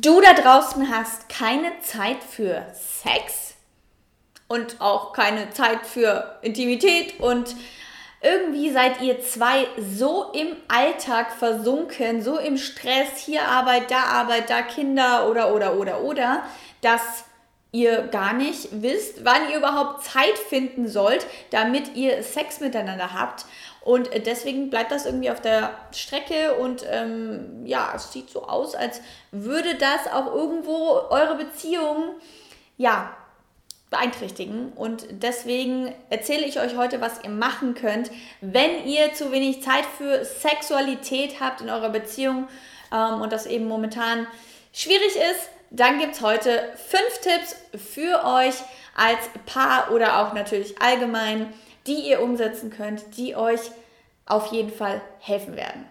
du da draußen hast keine Zeit für Sex und auch keine Zeit für Intimität und irgendwie seid ihr zwei so im Alltag versunken, so im Stress, hier Arbeit, da Arbeit, da Kinder oder oder oder oder, dass ihr gar nicht wisst, wann ihr überhaupt Zeit finden sollt, damit ihr Sex miteinander habt. Und deswegen bleibt das irgendwie auf der Strecke und ähm, ja, es sieht so aus, als würde das auch irgendwo eure Beziehung, ja, beeinträchtigen. Und deswegen erzähle ich euch heute, was ihr machen könnt, wenn ihr zu wenig Zeit für Sexualität habt in eurer Beziehung ähm, und das eben momentan schwierig ist. Dann gibt es heute fünf Tipps für euch als Paar oder auch natürlich allgemein die ihr umsetzen könnt, die euch auf jeden Fall helfen werden.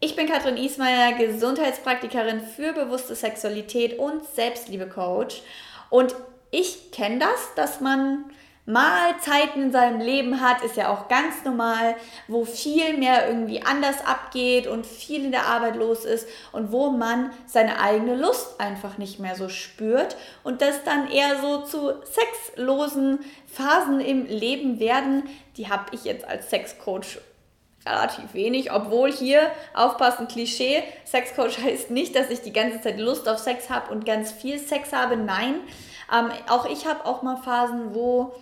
Ich bin Katrin Ismaier, Gesundheitspraktikerin für bewusste Sexualität und Selbstliebe-Coach. Und ich kenne das, dass man mal Zeiten in seinem Leben hat, ist ja auch ganz normal, wo viel mehr irgendwie anders abgeht und viel in der Arbeit los ist und wo man seine eigene Lust einfach nicht mehr so spürt und das dann eher so zu sexlosen Phasen im Leben werden. Die habe ich jetzt als Sexcoach relativ wenig, obwohl hier, aufpassen, Klischee, Sexcoach heißt nicht, dass ich die ganze Zeit Lust auf Sex habe und ganz viel Sex habe, nein. Ähm, auch ich habe auch mal Phasen, wo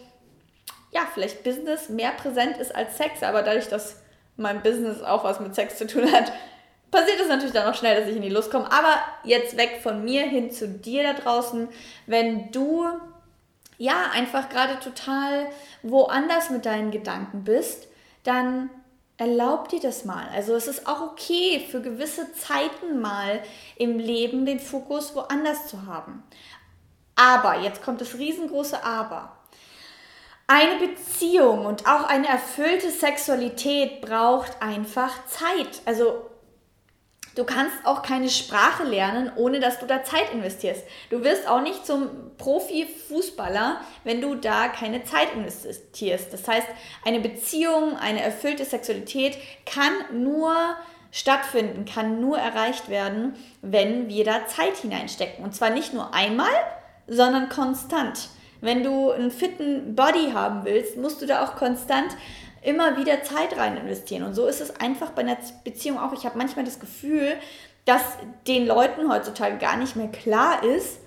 ja, vielleicht Business mehr präsent ist als Sex, aber dadurch, dass mein Business auch was mit Sex zu tun hat, passiert es natürlich dann auch schnell, dass ich in die Lust komme. Aber jetzt weg von mir hin zu dir da draußen, wenn du ja einfach gerade total woanders mit deinen Gedanken bist, dann erlaub dir das mal. Also es ist auch okay, für gewisse Zeiten mal im Leben den Fokus woanders zu haben. Aber, jetzt kommt das riesengroße Aber. Eine Beziehung und auch eine erfüllte Sexualität braucht einfach Zeit. Also du kannst auch keine Sprache lernen, ohne dass du da Zeit investierst. Du wirst auch nicht zum Profi-Fußballer, wenn du da keine Zeit investierst. Das heißt, eine Beziehung, eine erfüllte Sexualität kann nur stattfinden, kann nur erreicht werden, wenn wir da Zeit hineinstecken. Und zwar nicht nur einmal, sondern konstant. Wenn du einen fitten Body haben willst, musst du da auch konstant immer wieder Zeit rein investieren. Und so ist es einfach bei einer Beziehung auch. Ich habe manchmal das Gefühl, dass den Leuten heutzutage gar nicht mehr klar ist,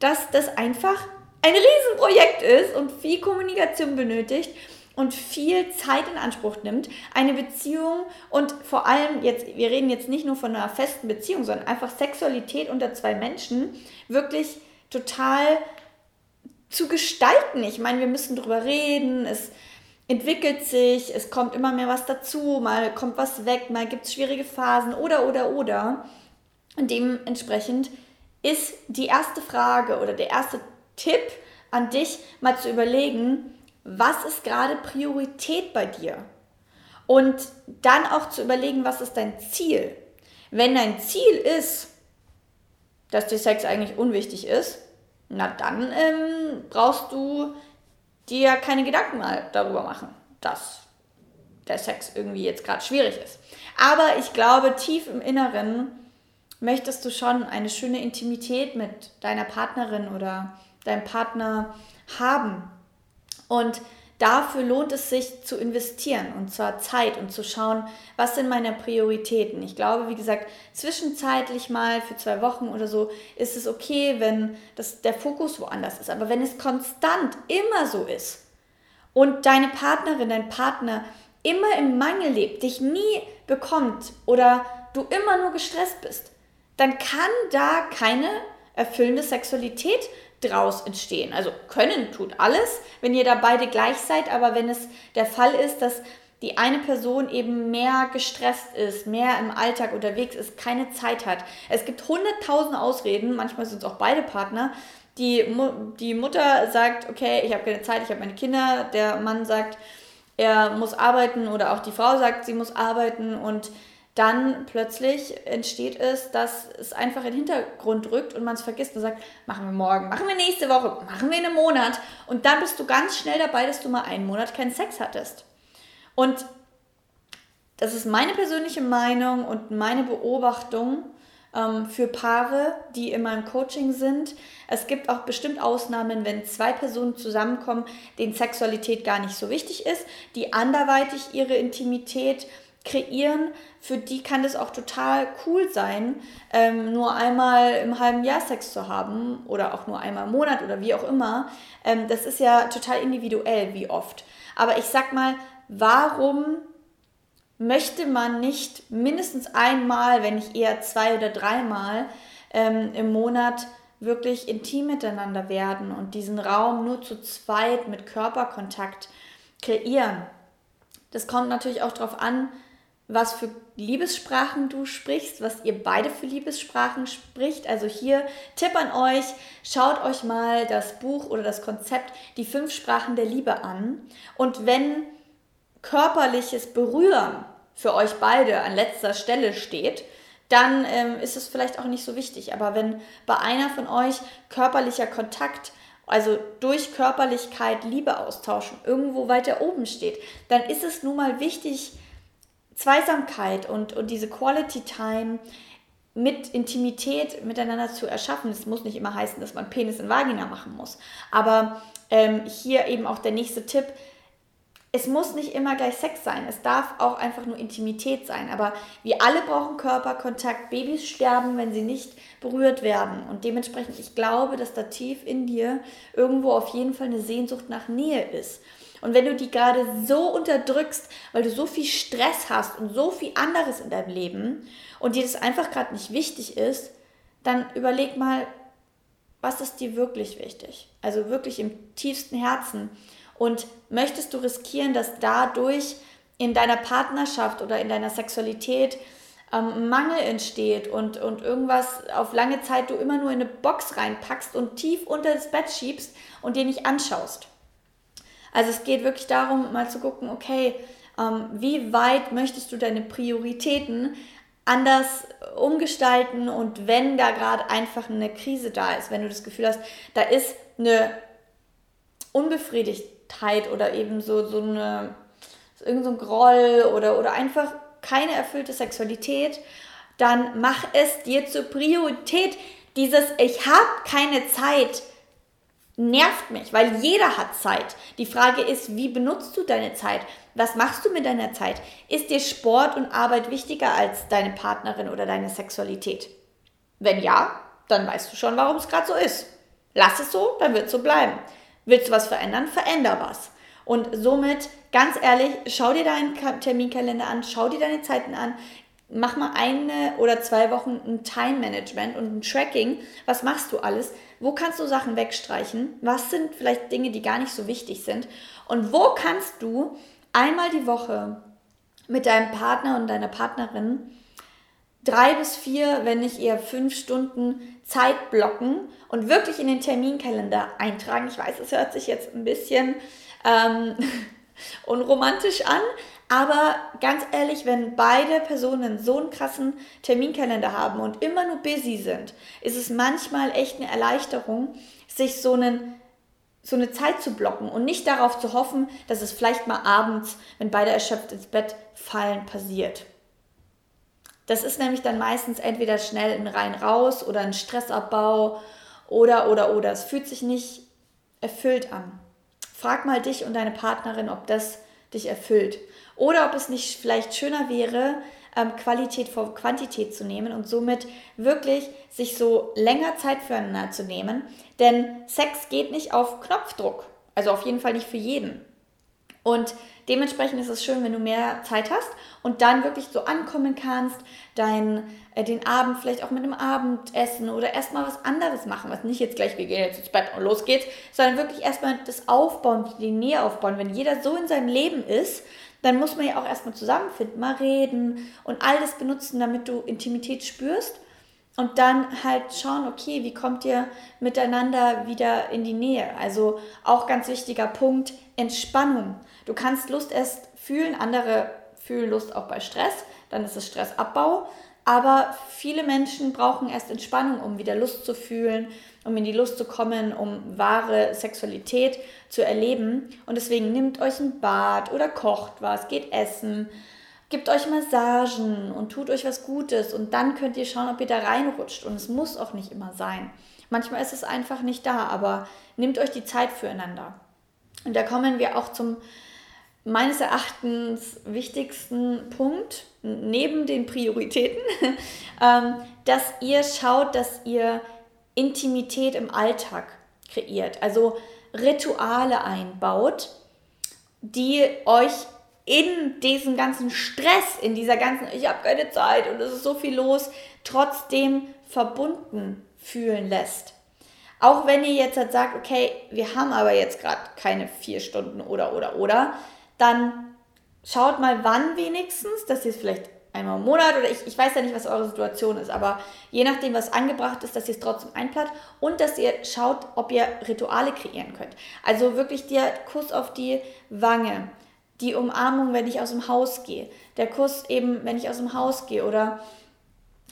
dass das einfach ein Riesenprojekt ist und viel Kommunikation benötigt und viel Zeit in Anspruch nimmt, eine Beziehung und vor allem jetzt, wir reden jetzt nicht nur von einer festen Beziehung, sondern einfach Sexualität unter zwei Menschen wirklich total zu gestalten. Ich meine, wir müssen drüber reden, es entwickelt sich, es kommt immer mehr was dazu, mal kommt was weg, mal gibt es schwierige Phasen oder, oder, oder. Und dementsprechend ist die erste Frage oder der erste Tipp an dich, mal zu überlegen, was ist gerade Priorität bei dir? Und dann auch zu überlegen, was ist dein Ziel? Wenn dein Ziel ist, dass dir Sex eigentlich unwichtig ist, na dann ähm, brauchst du dir keine Gedanken mal darüber machen, dass der Sex irgendwie jetzt gerade schwierig ist. Aber ich glaube, tief im Inneren möchtest du schon eine schöne Intimität mit deiner Partnerin oder deinem Partner haben. Und Dafür lohnt es sich zu investieren und zwar Zeit und zu schauen, was sind meine Prioritäten. Ich glaube, wie gesagt, zwischenzeitlich mal für zwei Wochen oder so ist es okay, wenn das, der Fokus woanders ist. Aber wenn es konstant immer so ist und deine Partnerin, dein Partner immer im Mangel lebt, dich nie bekommt oder du immer nur gestresst bist, dann kann da keine erfüllende Sexualität draus entstehen. Also können tut alles, wenn ihr da beide gleich seid, aber wenn es der Fall ist, dass die eine Person eben mehr gestresst ist, mehr im Alltag unterwegs ist, keine Zeit hat. Es gibt hunderttausend Ausreden, manchmal sind es auch beide Partner. Die, die Mutter sagt, okay, ich habe keine Zeit, ich habe meine Kinder. Der Mann sagt, er muss arbeiten oder auch die Frau sagt, sie muss arbeiten und dann plötzlich entsteht es, dass es einfach in den Hintergrund rückt und man es vergisst und sagt, machen wir morgen, machen wir nächste Woche, machen wir in einem Monat. Und dann bist du ganz schnell dabei, dass du mal einen Monat keinen Sex hattest. Und das ist meine persönliche Meinung und meine Beobachtung. ähm, für Paare, die in meinem Coaching sind. Es gibt auch bestimmt Ausnahmen, wenn zwei Personen zusammenkommen, denen Sexualität gar nicht so wichtig ist, die anderweitig ihre Intimität kreieren. Für die kann das auch total cool sein, ähm, nur einmal im halben Jahr Sex zu haben oder auch nur einmal im Monat oder wie auch immer. Ähm, das ist ja total individuell, wie oft. Aber ich sag mal, warum möchte man nicht mindestens einmal, wenn nicht eher zwei oder dreimal ähm, im Monat wirklich intim miteinander werden und diesen Raum nur zu zweit mit Körperkontakt kreieren. Das kommt natürlich auch darauf an, was für Liebessprachen du sprichst, was ihr beide für Liebessprachen spricht. Also hier Tipp an euch, schaut euch mal das Buch oder das Konzept Die fünf Sprachen der Liebe an. Und wenn körperliches Berühren für euch beide an letzter Stelle steht, dann ähm, ist es vielleicht auch nicht so wichtig. Aber wenn bei einer von euch körperlicher Kontakt, also durch Körperlichkeit Liebe austauschen, irgendwo weiter oben steht, dann ist es nun mal wichtig, Zweisamkeit und, und diese Quality Time mit Intimität miteinander zu erschaffen. Es muss nicht immer heißen, dass man Penis in Vagina machen muss. Aber ähm, hier eben auch der nächste Tipp. Es muss nicht immer gleich Sex sein. Es darf auch einfach nur Intimität sein. Aber wir alle brauchen Körperkontakt. Babys sterben, wenn sie nicht berührt werden. Und dementsprechend, ich glaube, dass da tief in dir irgendwo auf jeden Fall eine Sehnsucht nach Nähe ist. Und wenn du die gerade so unterdrückst, weil du so viel Stress hast und so viel anderes in deinem Leben und dir das einfach gerade nicht wichtig ist, dann überleg mal, was ist dir wirklich wichtig? Also wirklich im tiefsten Herzen. Und möchtest du riskieren, dass dadurch in deiner Partnerschaft oder in deiner Sexualität ähm, Mangel entsteht und, und irgendwas auf lange Zeit du immer nur in eine Box reinpackst und tief unter das Bett schiebst und dir nicht anschaust? Also es geht wirklich darum, mal zu gucken, okay, ähm, wie weit möchtest du deine Prioritäten anders umgestalten und wenn da gerade einfach eine Krise da ist, wenn du das Gefühl hast, da ist eine Unbefriedigtheit oder eben so, so eine, irgend so ein Groll oder, oder einfach keine erfüllte Sexualität, dann mach es dir zur Priorität. Dieses Ich habe keine Zeit nervt mich, weil jeder hat Zeit. Die Frage ist, wie benutzt du deine Zeit? Was machst du mit deiner Zeit? Ist dir Sport und Arbeit wichtiger als deine Partnerin oder deine Sexualität? Wenn ja, dann weißt du schon, warum es gerade so ist. Lass es so, dann wird es so bleiben. Willst du was verändern? Veränder was. Und somit, ganz ehrlich, schau dir deinen Terminkalender an, schau dir deine Zeiten an, mach mal eine oder zwei Wochen ein Time Management und ein Tracking. Was machst du alles? Wo kannst du Sachen wegstreichen? Was sind vielleicht Dinge, die gar nicht so wichtig sind? Und wo kannst du einmal die Woche mit deinem Partner und deiner Partnerin drei bis vier, wenn nicht eher fünf Stunden Zeit blocken und wirklich in den Terminkalender eintragen. Ich weiß, es hört sich jetzt ein bisschen ähm, unromantisch an, aber ganz ehrlich, wenn beide Personen so einen krassen Terminkalender haben und immer nur busy sind, ist es manchmal echt eine Erleichterung, sich so einen so eine Zeit zu blocken und nicht darauf zu hoffen, dass es vielleicht mal abends, wenn beide erschöpft ins Bett fallen, passiert. Das ist nämlich dann meistens entweder schnell ein rein raus oder ein Stressabbau oder oder oder. Es fühlt sich nicht erfüllt an. Frag mal dich und deine Partnerin, ob das dich erfüllt. Oder ob es nicht vielleicht schöner wäre, ähm, Qualität vor Quantität zu nehmen und somit wirklich sich so länger Zeit füreinander zu nehmen. Denn Sex geht nicht auf Knopfdruck. Also auf jeden Fall nicht für jeden. Und dementsprechend ist es schön, wenn du mehr Zeit hast und dann wirklich so ankommen kannst, dein, äh, den Abend vielleicht auch mit einem Abendessen oder erstmal was anderes machen, was nicht jetzt gleich, wir gehen jetzt ins Bett und los geht's, sondern wirklich erstmal das Aufbauen, die Nähe aufbauen. Wenn jeder so in seinem Leben ist, dann muss man ja auch erstmal zusammenfinden, mal reden und all das benutzen, damit du Intimität spürst. Und dann halt schauen, okay, wie kommt ihr miteinander wieder in die Nähe? Also auch ganz wichtiger Punkt, Entspannung. Du kannst Lust erst fühlen, andere fühlen Lust auch bei Stress, dann ist es Stressabbau. Aber viele Menschen brauchen erst Entspannung, um wieder Lust zu fühlen, um in die Lust zu kommen, um wahre Sexualität zu erleben. Und deswegen nimmt euch ein Bad oder kocht was, geht essen, Gebt euch Massagen und tut euch was Gutes und dann könnt ihr schauen, ob ihr da reinrutscht. Und es muss auch nicht immer sein. Manchmal ist es einfach nicht da, aber nehmt euch die Zeit füreinander. Und da kommen wir auch zum meines Erachtens wichtigsten Punkt, neben den Prioritäten, ähm, dass ihr schaut, dass ihr Intimität im Alltag kreiert. Also Rituale einbaut, die euch in diesem ganzen Stress, in dieser ganzen, ich habe keine Zeit und es ist so viel los, trotzdem verbunden fühlen lässt. Auch wenn ihr jetzt halt sagt, okay, wir haben aber jetzt gerade keine vier Stunden oder oder oder, dann schaut mal wann wenigstens, dass ihr es vielleicht einmal im Monat oder ich, ich weiß ja nicht, was eure Situation ist, aber je nachdem, was angebracht ist, dass ihr es trotzdem einplant und dass ihr schaut, ob ihr Rituale kreieren könnt. Also wirklich der Kuss auf die Wange, die Umarmung, wenn ich aus dem Haus gehe, der Kuss eben, wenn ich aus dem Haus gehe oder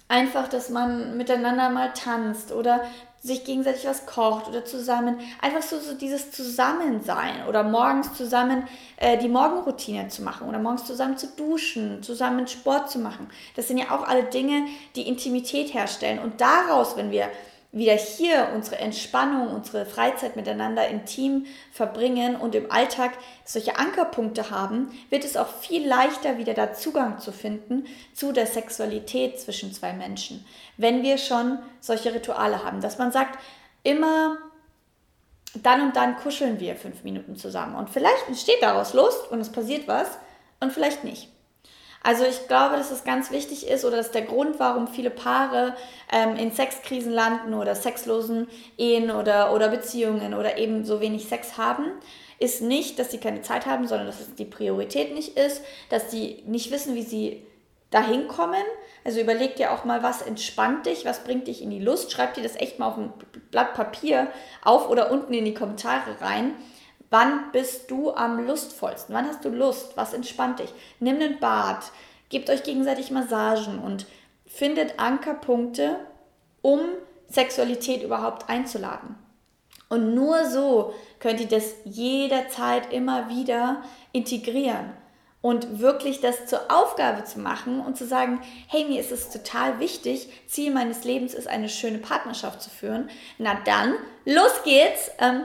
einfach, dass man miteinander mal tanzt oder sich gegenseitig was kocht oder zusammen, einfach so, so dieses Zusammensein oder morgens zusammen äh, die Morgenroutine zu machen oder morgens zusammen zu duschen, zusammen Sport zu machen. Das sind ja auch alle Dinge, die Intimität herstellen. Und daraus, wenn wir wieder hier unsere Entspannung, unsere Freizeit miteinander intim verbringen und im Alltag solche Ankerpunkte haben, wird es auch viel leichter wieder da Zugang zu finden zu der Sexualität zwischen zwei Menschen, wenn wir schon solche Rituale haben, dass man sagt, immer dann und dann kuscheln wir fünf Minuten zusammen und vielleicht entsteht daraus Lust und es passiert was und vielleicht nicht. Also ich glaube, dass es ganz wichtig ist oder dass der Grund, warum viele Paare ähm, in Sexkrisen landen oder sexlosen Ehen oder, oder Beziehungen oder eben so wenig Sex haben, ist nicht, dass sie keine Zeit haben, sondern dass es die Priorität nicht ist, dass sie nicht wissen, wie sie dahin kommen. Also überleg dir auch mal, was entspannt dich, was bringt dich in die Lust. Schreib dir das echt mal auf ein Blatt Papier auf oder unten in die Kommentare rein. Wann bist du am lustvollsten? Wann hast du Lust? Was entspannt dich? Nimm einen Bad, gebt euch gegenseitig Massagen und findet Ankerpunkte, um Sexualität überhaupt einzuladen. Und nur so könnt ihr das jederzeit immer wieder integrieren und wirklich das zur Aufgabe zu machen und zu sagen, hey, mir ist es total wichtig, Ziel meines Lebens ist, eine schöne Partnerschaft zu führen. Na dann, los geht's. Ähm,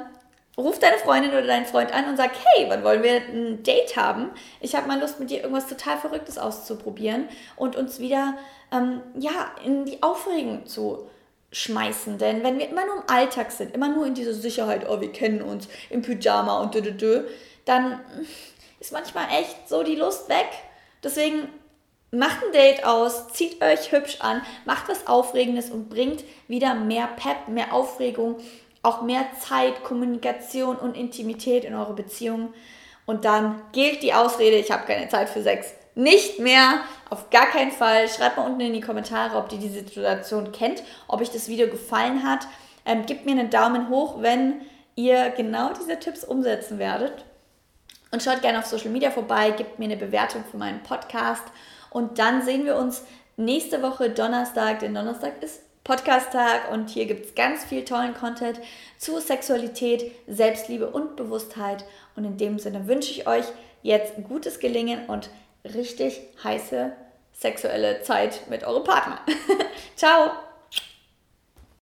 ruf deine Freundin oder deinen Freund an und sag, hey, wann wollen wir ein Date haben? Ich habe mal Lust, mit dir irgendwas total Verrücktes auszuprobieren und uns wieder ähm, ja, in die Aufregung zu schmeißen. Denn wenn wir immer nur im Alltag sind, immer nur in dieser Sicherheit, oh, wir kennen uns im Pyjama und dö, dö, dö, dann ist manchmal echt so die Lust weg. Deswegen macht ein Date aus, zieht euch hübsch an, macht was Aufregendes und bringt wieder mehr Pep, mehr Aufregung auch mehr Zeit, Kommunikation und Intimität in eure Beziehung. Und dann gilt die Ausrede, ich habe keine Zeit für Sex, nicht mehr. Auf gar keinen Fall. Schreibt mal unten in die Kommentare, ob ihr die Situation kennt, ob euch das Video gefallen hat. Ähm, gebt mir einen Daumen hoch, wenn ihr genau diese Tipps umsetzen werdet. Und schaut gerne auf Social Media vorbei, gebt mir eine Bewertung für meinen Podcast. Und dann sehen wir uns nächste Woche Donnerstag, denn Donnerstag ist Podcast-Tag und hier gibt es ganz viel tollen Content zu Sexualität, Selbstliebe und Bewusstheit. Und in dem Sinne wünsche ich euch jetzt gutes Gelingen und richtig heiße sexuelle Zeit mit eurem Partner. Ciao!